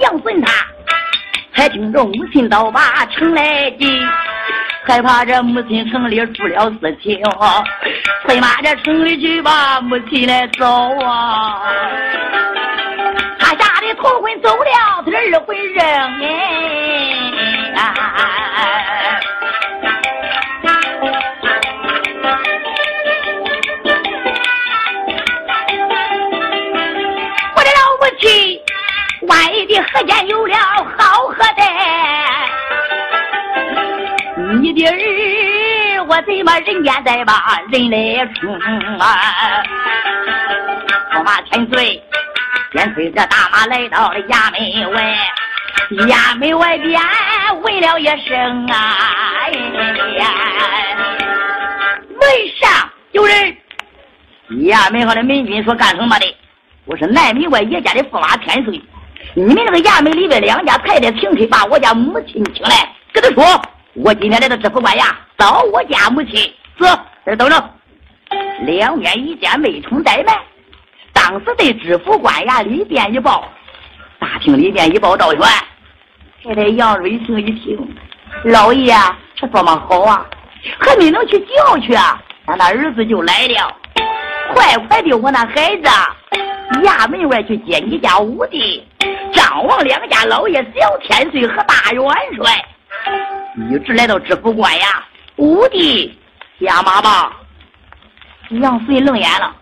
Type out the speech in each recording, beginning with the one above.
杨孙他才听着母亲刀把城来进，害怕这母亲城里出了事情，催马这城里去把母亲来找啊！他吓得头昏走了，他这二回扔哎。万一的何间有了好喝的，你的儿我怎么人间再把人来冲啊？驸马千岁便催着大马来到了衙门外，衙门外边问了一声啊，门上有人。衙门上的民军说干什么的？我是南门外叶家的驸马千岁。你们那个衙门里边两家太太请客，把我家母亲请来，跟他说，我今天来到知府官衙找我家母亲。走，这等着。两边一见没冲怠慢，当时对知府官衙里边一报，大厅里边一报道员。太太杨瑞兴一听，老爷这多么好啊，还没能去叫去啊，俺那儿子就来了，快快的，我那孩子，衙门外去接你家五弟。张王两家老爷小天岁和大元帅一直来到知府官衙，五弟下马吧。杨遂愣眼了，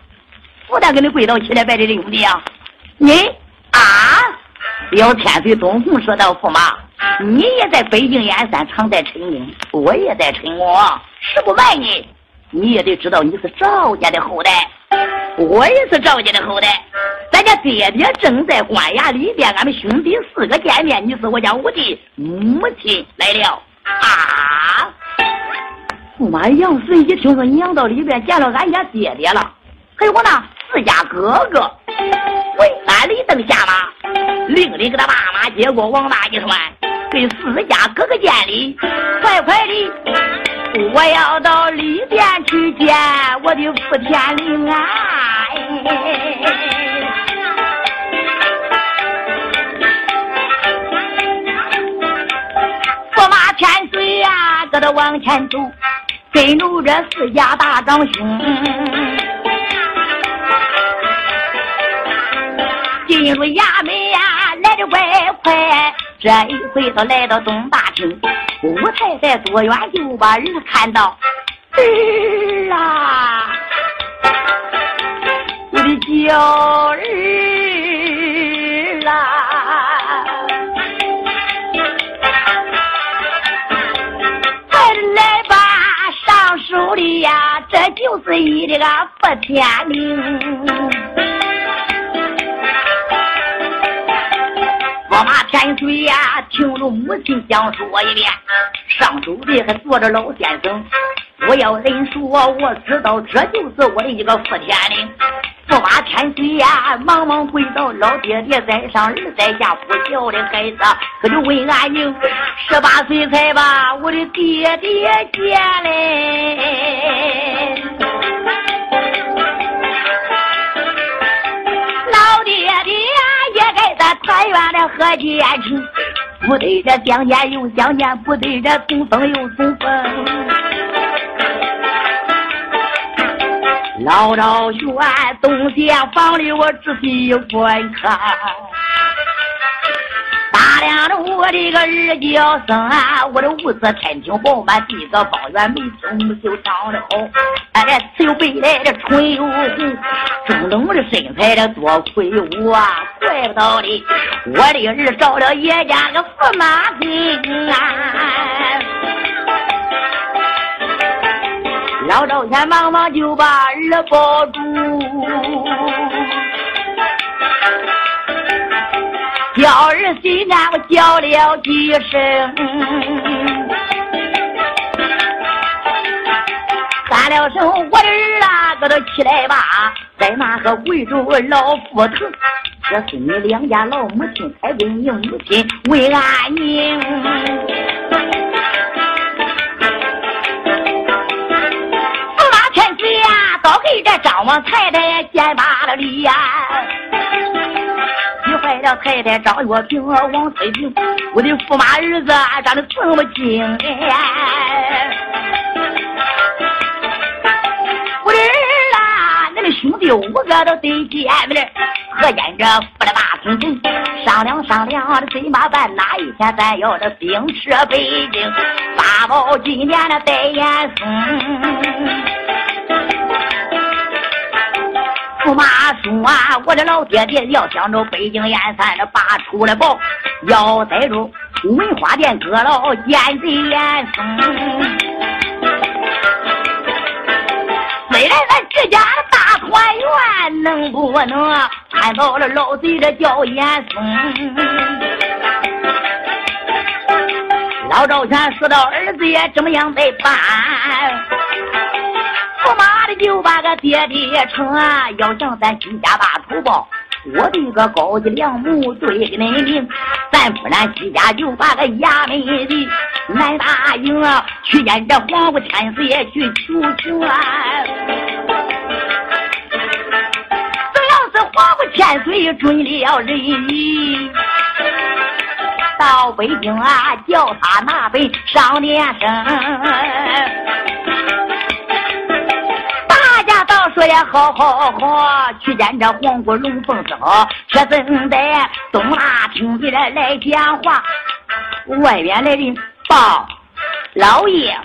不但给你跪倒起来拜这兄弟啊！你啊，小天岁东红说道：“驸马，你也在北京燕山，常在陈宫，我也在陈宫，是不瞒你，你也得知道你是赵家的后代。”我也是赵家的后代，咱家爹爹正在官衙里边，俺们兄弟四个见面。你是我家五弟，母亲来了啊！驸马杨顺一听说娘到里边见了俺家爹爹了，还有我那四家哥哥，喂俺李登下马，令里给他爸妈接过王大一传，给四家哥哥见礼，快快的。我要到里边去见我的福天灵啊！驸马千岁呀，搁这往前走，跟着这四家大长兄，进入衙门呀，来的快快。这一回他来到东大厅。吴太太多远就把人看到儿啊，我的娇儿啊，快来吧，上手的呀，这就是一个不天灵。天水呀，听着母亲讲述一遍。上手的还坐着老先生。我要认说，我知道这就是我的一个福天灵。驸马天水呀，忙忙跪倒，老爹爹在上，儿在下，不孝的孩子，可就问安宁。十八岁才把我的爹爹见嘞。远的贺节庆，不对这相见又相见，不对这重逢又重逢。老赵院东厢房里，我仔细观看。量的我的个儿叫声啊，我的屋子天庭饱满，地个方圆眉清目秀长得好，哎，此有北来的春又红，中等的身材的多魁梧啊，怪不得的，我的儿找了叶家个驸马兵啊，老赵先忙忙就把儿抱住。叫儿心啊，我叫了几声，喊了声我的儿啊，搁这起来吧，在那个跪着老父头，这是你两家老母亲才给你母亲问安宁。驸马千岁呀，早给这张王太太见罢了礼呀。坏了太太张月平王翠萍，我的驸马儿子长得这么精我的儿啊，恁的兄弟五个都得见面，合见着富了大厅厅，商量商量这怎么办？哪一天咱要这兵车北京，八宝今年的戴严嵩。驸马叔啊，我的老爹爹要想着北京燕山的拔出来宝，要逮住文花店阁老奸贼严嵩。虽然咱自家的大团圆，能不能看到了老贼的叫严嵩？老赵全说到儿子也怎么样在办？就把个爹爹称啊，要想咱徐家大土包，我的个高级良母对恁明，咱不然徐家就把个衙门的南大营啊，去见这皇武天岁去求情啊。只要是皇武天岁准了人，到北京啊，叫他拿本上殿生。说也好好好，去见这黄国龙凤嫂，却怎的东大厅里来来讲话？外边来人报，老爷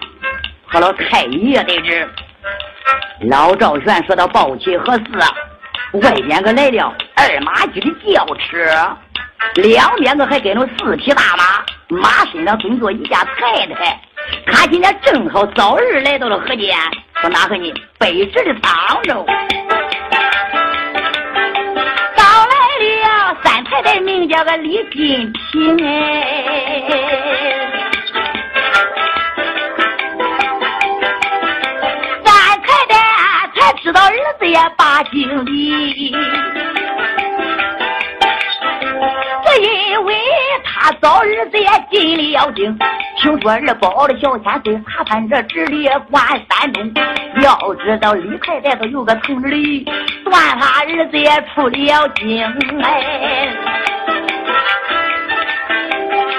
和老太爷在这。老赵全说到报起何事？外边可来了二马驹的轿车，两边个还跟着四匹大马，马身上蹲着一家太太。他今天正好早日来到了河间。说哪个呢？北直的沧州，到来了三太太，名叫个李金平哎。三太太才知道儿子也把经理，只因为他早儿子也进了京。听说二宝的小千岁查办这直隶关山东，要知道李太太都有个同志哩，算他儿子也出了京哎，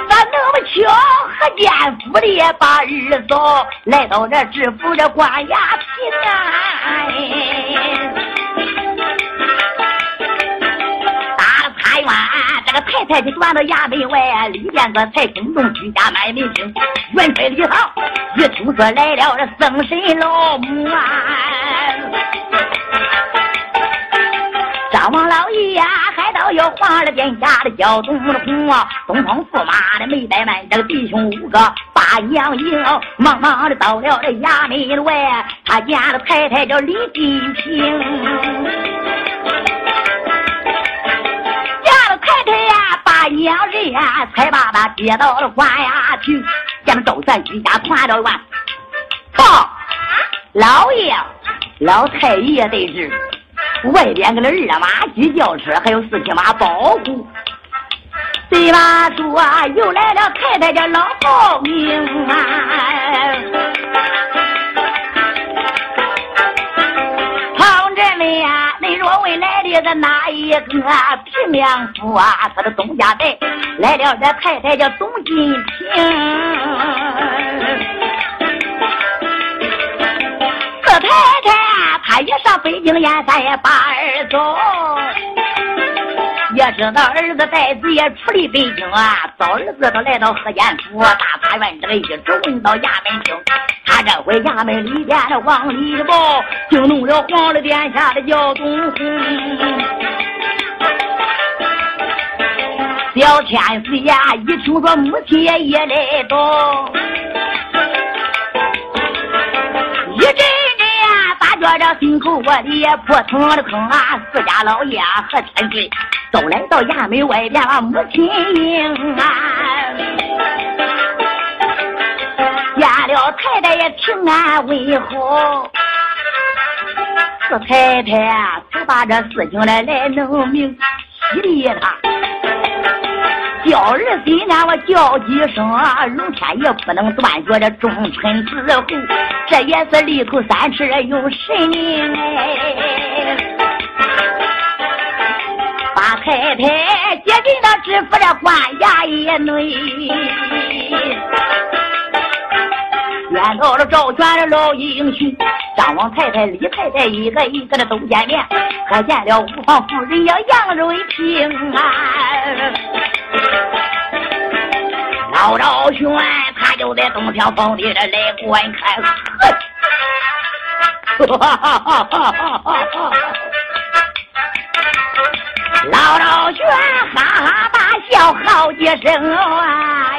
咋那么巧？何见府里把二嫂来到这知府这关衙厅啊？这个太太就转到衙门外，里边个才惊动居家买门厅。元帅李唐一听说来了这僧神老母啊，张王老爷呀，还到要皇了殿下的叫东红啊，东方驸马的没怠慢，这个弟兄五个把娘迎，忙忙的到了这衙门外，他家的太太叫李金平。两人啊，才把他接到了官衙去，将周全居家团到完。报，老爷，老太爷得知，外边个那二马驹轿车还有四匹马保护。对马说又来了太太的老报名啊。个哪一个平梁府啊？他的东家带来了，这太太叫董金平。这太太她一上北京燕山也把儿走，也知道儿子带子也出离北京啊。早儿子都来到河间府大法院，这个一直问到衙门厅。他这回衙门里边的往里报，就弄了皇了殿下的叫东红。小天岁呀，一听说母亲也来到，一阵阵呀，大觉着心口窝里也扑腾的疼啊！四家老爷和千岁都来到衙门外边母亲迎啊。见了太太也平安问好，四太太才把这事情来来弄明，喜的他叫儿孙俺我叫几声，龙天也不能断绝这忠臣之后，这也是里头三尺有神灵哎，太太。接近那知府的官衙一内，见到了赵全的老英雄，张王太太、李太太一个一个的都见面，可见了五房夫人呀杨瑞平啊，老赵全他就在东厢房里来观看，哈哈哈哈哈哈！老老全哈哈大笑好几声啊！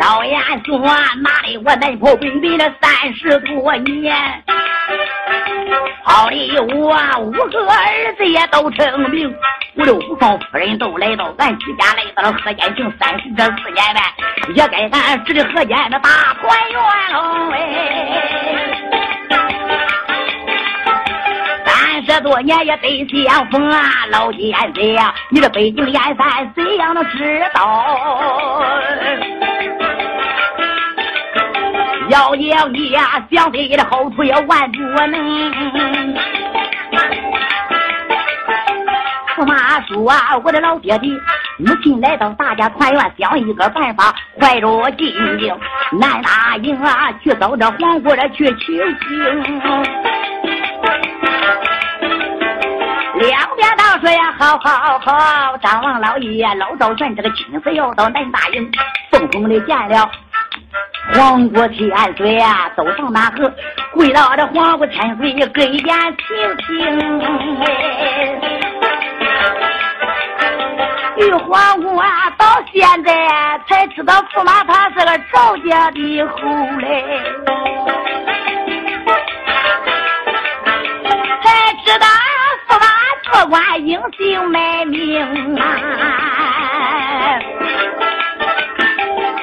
老严说：“哪里我嫩婆归边了三十多年，好的我五个儿子也都成名，我的五房夫人都来到俺居家，来到了河间城三十这四年呗，也该俺这的河间的大团圆喽哎。”多年也得相逢啊，老奸贼呀！你这北京燕山怎样能知道？要要你呀，想飞的后途也万不能。驸马说啊，我的老爹爹，母亲来到大家团圆，想一个办法，怀着进京难答应啊，去找这皇姑的去求亲。两边都说呀，好好好！张王老爷老赵全这个亲自要到南大营，奉奉的见了皇姑千岁啊，都上那河跪到这皇姑千岁跟前听听。玉皇姑啊，到现在才知道驸马他是个赵家的后嘞，管英雄卖命啊！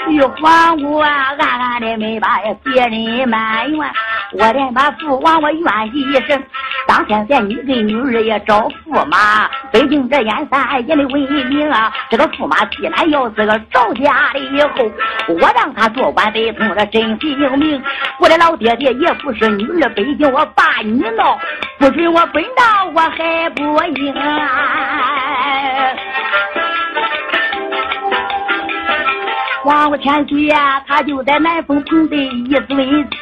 玉皇姑啊，暗暗的没把别人埋怨，我连把父王我怨一声。当天见你给女儿也找驸马，北京这燕山也得为名啊！这个驸马既然要是个赵家的以后，我让他做官得从这真姓名。我的老爹爹也不是女儿，北京我把你闹，不准我奔到我还不应啊！皇姑千岁呀，他就在南风城的一尊旗，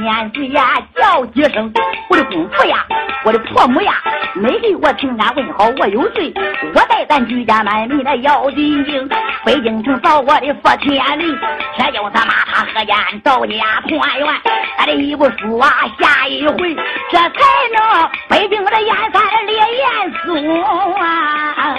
驸马千岁呀，叫几声，我的公婆呀，我的婆母呀，没给我平安问好，我有罪，我带咱居家满门来要进京，北京城找我的佛天灵，这叫他骂他何间赵家团圆，俺的一部书啊，下一回这才能北京的燕山烈焰松啊。